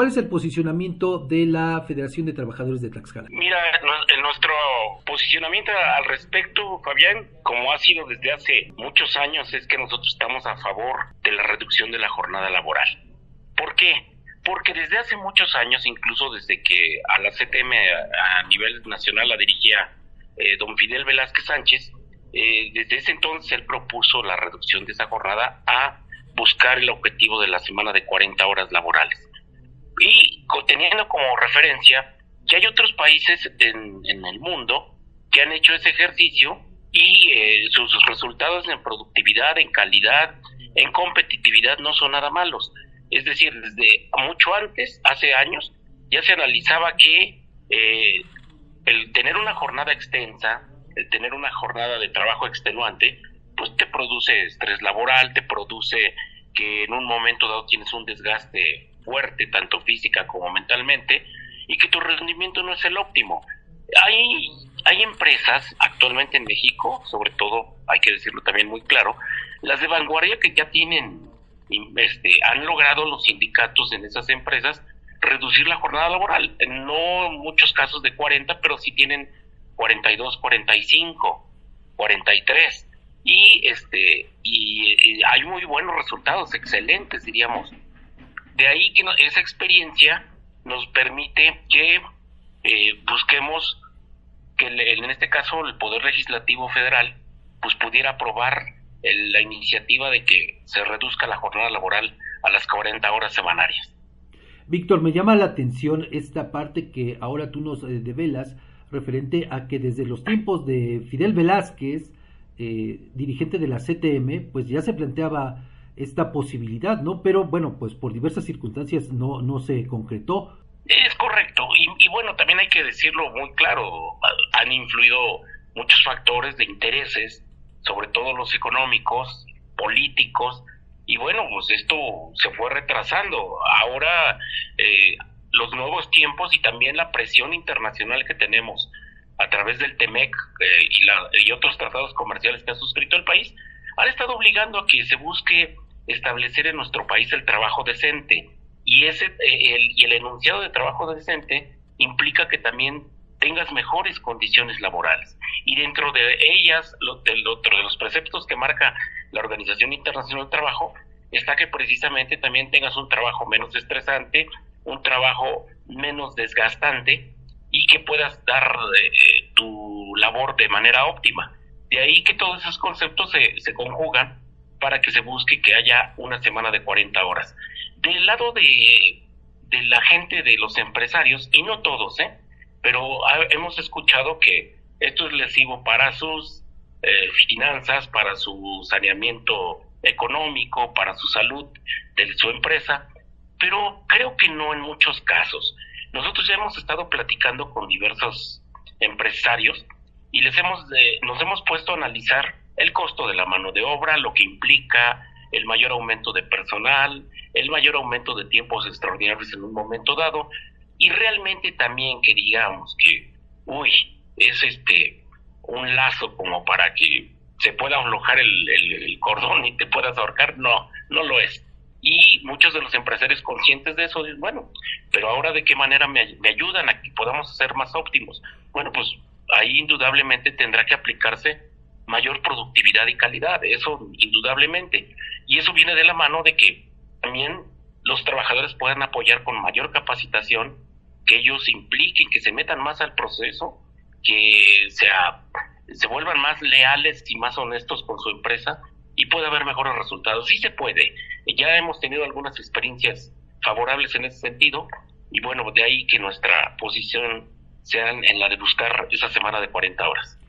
¿Cuál es el posicionamiento de la Federación de Trabajadores de Tlaxcala? Mira, nuestro posicionamiento al respecto, Fabián, como ha sido desde hace muchos años, es que nosotros estamos a favor de la reducción de la jornada laboral. ¿Por qué? Porque desde hace muchos años, incluso desde que a la CTM a, nivel nacional la dirigía eh, don Fidel Velázquez Sánchez, eh, desde ese entonces él propuso la reducción de esa jornada a buscar el objetivo de la semana de 40 horas laborales. Y teniendo como referencia que hay otros países en, el mundo que han hecho ese ejercicio y eh, sus resultados en productividad, en calidad, en competitividad no son nada malos. Es decir, desde mucho antes, hace años, ya se analizaba que eh, el tener una jornada extensa, el tener una jornada de trabajo extenuante, pues te produce estrés laboral, te produce que en un momento dado tienes un desgaste fuerte, tanto física como mentalmente, y que tu rendimiento no es el óptimo. Hay, hay empresas actualmente en México, sobre todo, hay que decirlo también muy claro, las de vanguardia que ya tienen, este, han logrado los sindicatos en esas empresas reducir la jornada laboral. No en muchos casos de 40, pero sí tienen 42, 45, 43 y este y, hay muy buenos resultados, excelentes diríamos. De ahí que esa experiencia nos permite que eh, busquemos que en este caso el Poder Legislativo Federal pues pudiera aprobar la iniciativa de que se reduzca la jornada laboral a las 40 horas semanarias. Víctor, me llama la atención esta parte que ahora tú nos eh, develas referente a que desde los tiempos de Fidel Velázquez, eh, dirigente de la CTM, pues ya se planteaba esta posibilidad, ¿no? Pero bueno, pues por diversas circunstancias no, no se concretó. Es correcto, y, bueno, también hay que decirlo muy claro, han influido muchos factores de intereses, sobre todo los económicos, políticos, y bueno, pues esto se fue retrasando. Ahora eh, los nuevos tiempos y también la presión internacional que tenemos a través del TEMEC eh, y, y otros tratados comerciales que ha suscrito el país, han estado obligando a que se busque establecer en nuestro país el trabajo decente. Y, ese, eh, el, y el enunciado de trabajo decente implica que también tengas mejores condiciones laborales. Y dentro de ellas, lo, del otro de los preceptos que marca la Organización Internacional del Trabajo, está que precisamente también tengas un trabajo menos estresante, un trabajo menos desgastante y que puedas dar eh, tu labor de manera óptima. De ahí que todos esos conceptos se, se conjugan para que se busque que haya una semana de 40 horas. Del lado de, la gente, de los empresarios, y no todos, ¿eh? pero hemos escuchado que esto es lesivo para sus eh, finanzas, para su saneamiento económico, para su salud de su empresa, pero creo que no en muchos casos. Nosotros ya hemos estado platicando con diversos empresarios y les hemos nos hemos puesto a analizar el costo de la mano de obra, lo que implica el mayor aumento de personal, el mayor aumento de tiempos extraordinarios en un momento dado y realmente también que digamos que uy, es este un lazo como para que se pueda aflojar el, cordón y te puedas ahorcar, no, no lo es y muchos de los empresarios conscientes de eso dicen, bueno, pero ahora de qué manera me, me, ayudan a que podamos ser más óptimos. Bueno, pues ahí indudablemente tendrá que aplicarse mayor productividad y calidad, eso indudablemente. Y eso viene de la mano de que también los trabajadores puedan apoyar con mayor capacitación, que ellos impliquen, que se metan más al proceso, que sea, se vuelvan más leales y más honestos con su empresa y puede haber mejores resultados. Sí se puede. Ya hemos tenido algunas experiencias favorables en ese sentido y bueno, de ahí que nuestra posición sea en la de buscar esa semana de 40 horas.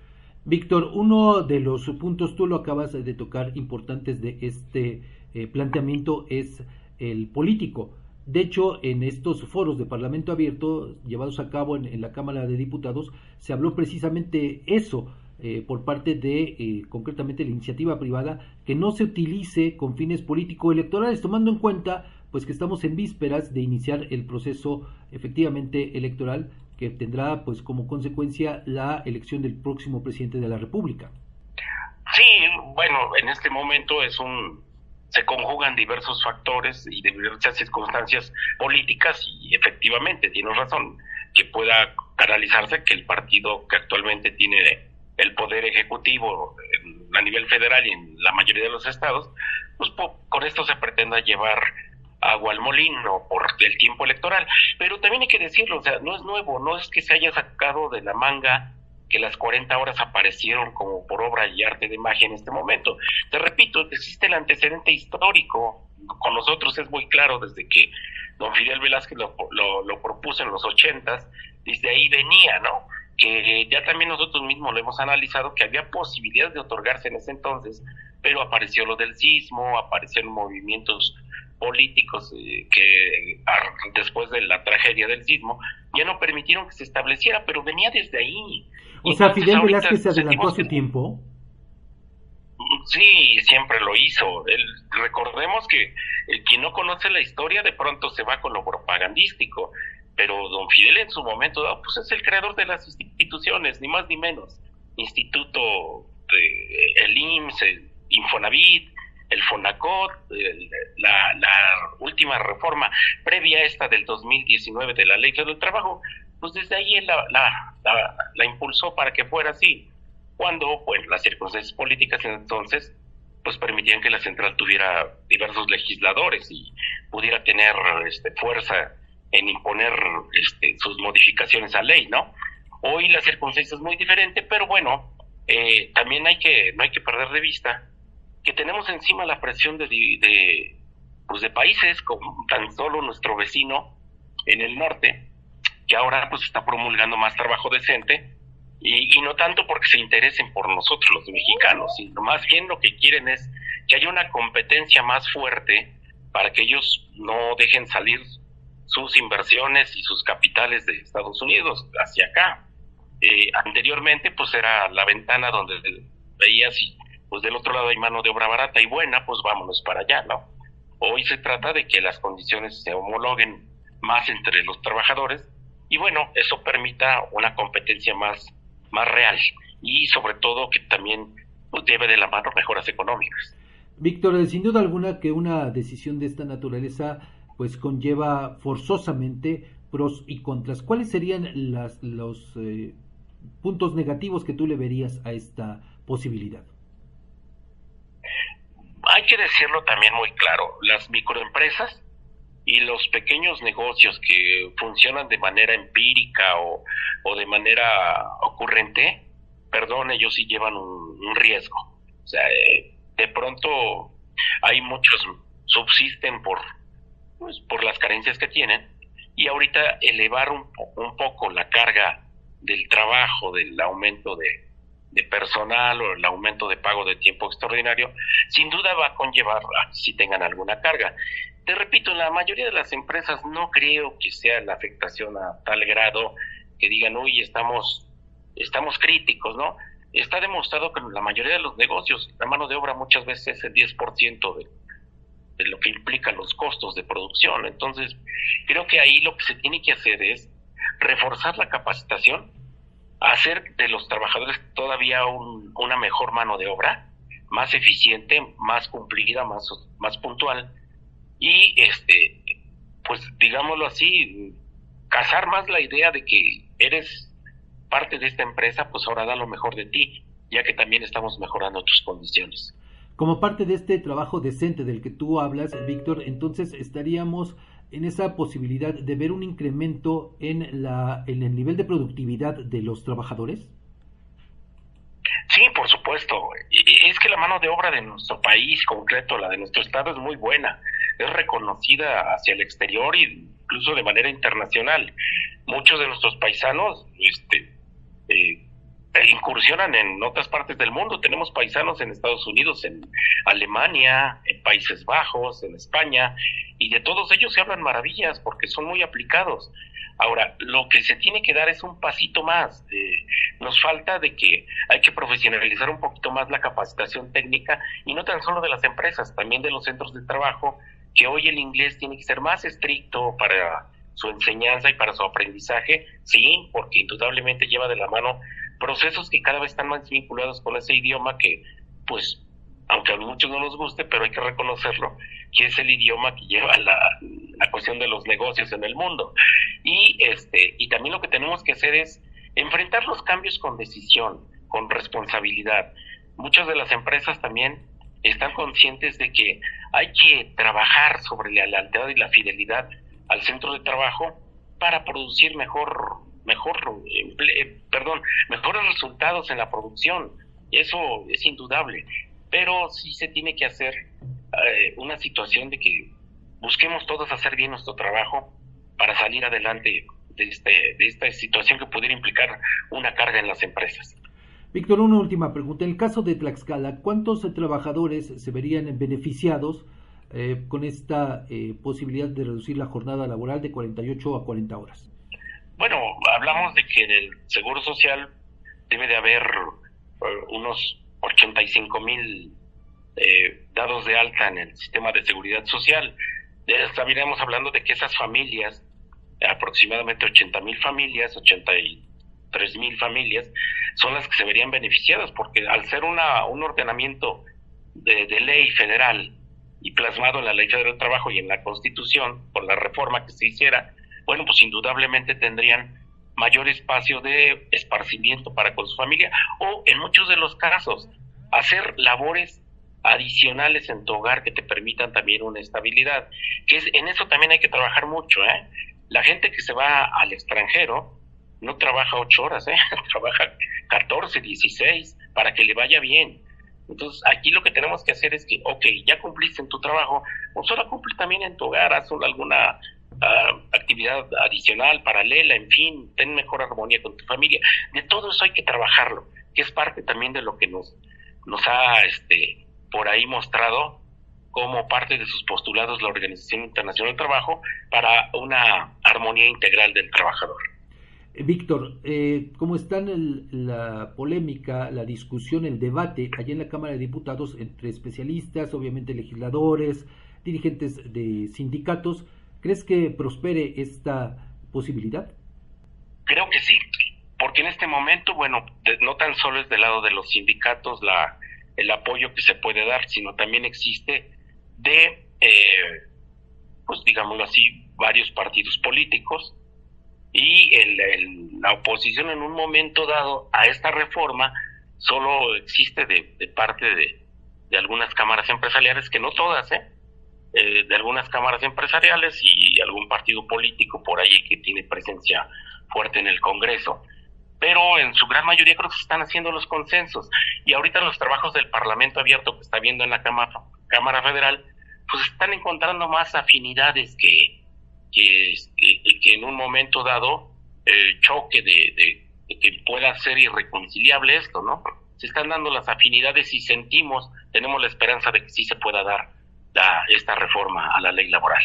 Víctor, uno de los puntos, tú lo acabas de tocar, importantes de este eh, planteamiento es el político. De hecho, en estos foros de Parlamento Abierto llevados a cabo en, la Cámara de Diputados, se habló precisamente eso, eh, por parte de eh, concretamente la iniciativa privada que no se utilice con fines político-electorales, tomando en cuenta pues que estamos en vísperas de iniciar el proceso efectivamente electoral que tendrá pues como consecuencia la elección del próximo presidente de la República. Sí, bueno, en este momento es un se conjugan diversos factores y diversas circunstancias políticas y efectivamente tienes razón que pueda canalizarse que el partido que actualmente tiene el poder ejecutivo a nivel federal y en la mayoría de los estados, pues con esto se pretenda llevar agua al molino por el tiempo electoral. Pero también hay que decirlo, o sea, no es nuevo, no es que se haya sacado de la manga que las 40 horas aparecieron como por obra y arte de magia en este momento. Te repito, existe el antecedente histórico, con nosotros es muy claro desde que don Fidel Velázquez lo, lo, propuso en los 80, desde ahí venía, ¿no? Que ya también nosotros mismos lo hemos analizado, que había posibilidades de otorgarse en ese entonces, pero apareció lo del sismo, aparecieron movimientos políticos eh, que después de la tragedia del sismo ya no permitieron que se estableciera, pero venía desde ahí. O sea, Fidel Velázquez se adelantó a su tiempo. Sí, siempre lo hizo. recordemos que el quien no conoce la historia de pronto se va con lo propagandístico, pero don Fidel en su momento pues es el creador de las instituciones, ni más ni menos. Instituto de el IMSS, el Infonavit, el FONACOT, la, última reforma previa a esta del 2019 de la Ley del Trabajo, pues desde ahí él la, la, la, impulsó para que fuera así. Cuando, pues, las circunstancias políticas entonces, pues permitían que la central tuviera diversos legisladores y pudiera tener este, fuerza en imponer este, sus modificaciones a ley, ¿no? Hoy la circunstancia es muy diferente, pero bueno, eh, también hay que, no hay que perder de vista que tenemos encima la presión de, de, pues de países como tan solo nuestro vecino en el norte, que ahora pues está promulgando más trabajo decente y, y, no tanto porque se interesen por nosotros los mexicanos, sino más bien lo que quieren es que haya una competencia más fuerte para que ellos no dejen salir sus inversiones y sus capitales de Estados Unidos hacia acá. Eh, anteriormente pues era la ventana donde veías y pues del otro lado hay mano de obra barata y buena, pues vámonos para allá, ¿no? Hoy se trata de que las condiciones se homologuen más entre los trabajadores y bueno, eso permita una competencia más, más real y sobre todo que también pues, lleve de la mano mejoras económicas. Víctor, sin duda alguna que una decisión de esta naturaleza pues conlleva forzosamente pros y contras. ¿Cuáles serían los eh, puntos negativos que tú le verías a esta posibilidad? hay que decirlo también muy claro, las microempresas y los pequeños negocios que funcionan de manera empírica o, o de manera ocurrente, perdón, ellos sí llevan un, riesgo. O sea, eh, de pronto hay muchos subsisten por, pues, por las carencias que tienen y ahorita elevar un, un poco la carga del trabajo, del aumento de, de personal o el aumento de pago de tiempo extraordinario, sin duda va a conllevar a si tengan alguna carga. Te repito, en la mayoría de las empresas no creo que sea la afectación a tal grado que digan, uy, estamos, estamos críticos, ¿no? Está demostrado que en la mayoría de los negocios la mano de obra muchas veces es el 10% de, de lo que implican los costos de producción. Entonces, creo que ahí lo que se tiene que hacer es reforzar la capacitación hacer de los trabajadores todavía una mejor mano de obra, más eficiente, más cumplida, más, más puntual y este pues digámoslo así, cazar más la idea de que eres parte de esta empresa, pues ahora da lo mejor de ti, ya que también estamos mejorando tus condiciones. Como parte de este trabajo decente del que tú hablas, Víctor, entonces estaríamos en esa posibilidad de ver un incremento en, la, en el nivel de productividad de los trabajadores? Sí, por supuesto. Es que la mano de obra de nuestro país concreto, la de nuestro estado, es muy buena. Es reconocida hacia el exterior e incluso de manera internacional. Muchos de nuestros paisanos este, eh, incursionan en otras partes del mundo. Tenemos paisanos en Estados Unidos, en Alemania, en Países Bajos, en España, y de todos ellos se hablan maravillas porque son muy aplicados. Ahora, lo que se tiene que dar es un pasito más. Eh, nos falta de que hay que profesionalizar un poquito más la capacitación técnica y no tan solo de las empresas, también de los centros de trabajo, que hoy el inglés tiene que ser más estricto para su enseñanza y para su aprendizaje, sí, porque indudablemente lleva de la mano procesos que cada vez están más vinculados con ese idioma que, pues, aunque a muchos no nos guste, pero hay que reconocerlo, que es el idioma que lleva la, la cuestión de los negocios en el mundo. Y, este, y también lo que tenemos que hacer es enfrentar los cambios con decisión, con responsabilidad. Muchas de las empresas también están conscientes de que hay que trabajar sobre la lealtad y la fidelidad al centro de trabajo para producir mejor mejor perdón mejores resultados en la producción eso es indudable pero sí se tiene que hacer eh, una situación de que busquemos todos hacer bien nuestro trabajo para salir adelante de, este, de esta situación que pudiera implicar una carga en las empresas. Víctor, una última pregunta. En el caso de Tlaxcala, ¿cuántos trabajadores se verían beneficiados eh, con esta eh, posibilidad de reducir la jornada laboral de 48 a 40 horas? Bueno, hablamos de que en el Seguro Social debe de haber unos 85 mil eh, dados de alta en el sistema de seguridad social. Estaríamos hablando de que esas familias, aproximadamente 80 mil familias, 83 mil familias, son las que se verían beneficiadas, porque al ser una, un ordenamiento de, de ley federal y plasmado en la Ley Federal del Trabajo y en la Constitución, por la reforma que se hiciera, bueno, pues indudablemente tendrían mayor espacio de esparcimiento para con su familia o en muchos de los casos hacer labores adicionales en tu hogar que te permitan también una estabilidad. Que es, en eso también hay que trabajar mucho. ¿eh? La gente que se va al extranjero no trabaja ocho horas, ¿eh? trabaja 14, 16 para que le vaya bien. Entonces, aquí lo que tenemos que hacer es que, ok, ya cumpliste en tu trabajo, pues ahora cumple también en tu hogar, haz alguna actividad adicional, paralela, en fin, ten mejor armonía con tu familia. De todo eso hay que trabajarlo, que es parte también de lo que nos, nos ha este, por ahí mostrado como parte de sus postulados la Organización Internacional del Trabajo para una armonía integral del trabajador. Eh, Víctor, eh, ¿cómo está en la polémica, la discusión, el debate allá en la Cámara de Diputados entre especialistas, obviamente legisladores, dirigentes de sindicatos? ¿Crees que prospere esta posibilidad? Creo que sí, porque en este momento, bueno, no tan solo es del lado de los sindicatos la, el apoyo que se puede dar, sino también existe de, eh, pues digámoslo así, varios partidos políticos y el, la oposición en un momento dado a esta reforma solo existe de, parte de algunas cámaras empresariales, que no todas, ¿eh? Eh, de algunas cámaras empresariales y algún partido político por ahí que tiene presencia fuerte en el Congreso. Pero en su gran mayoría creo que se están haciendo los consensos. Y ahorita los trabajos del Parlamento abierto que está viendo en la Cámara, Cámara Federal, pues están encontrando más afinidades que, que, que en un momento dado el choque de, de que pueda ser irreconciliable esto, ¿no? Se están dando las afinidades y sentimos, tenemos la esperanza de que sí se pueda dar esta reforma a la ley laboral.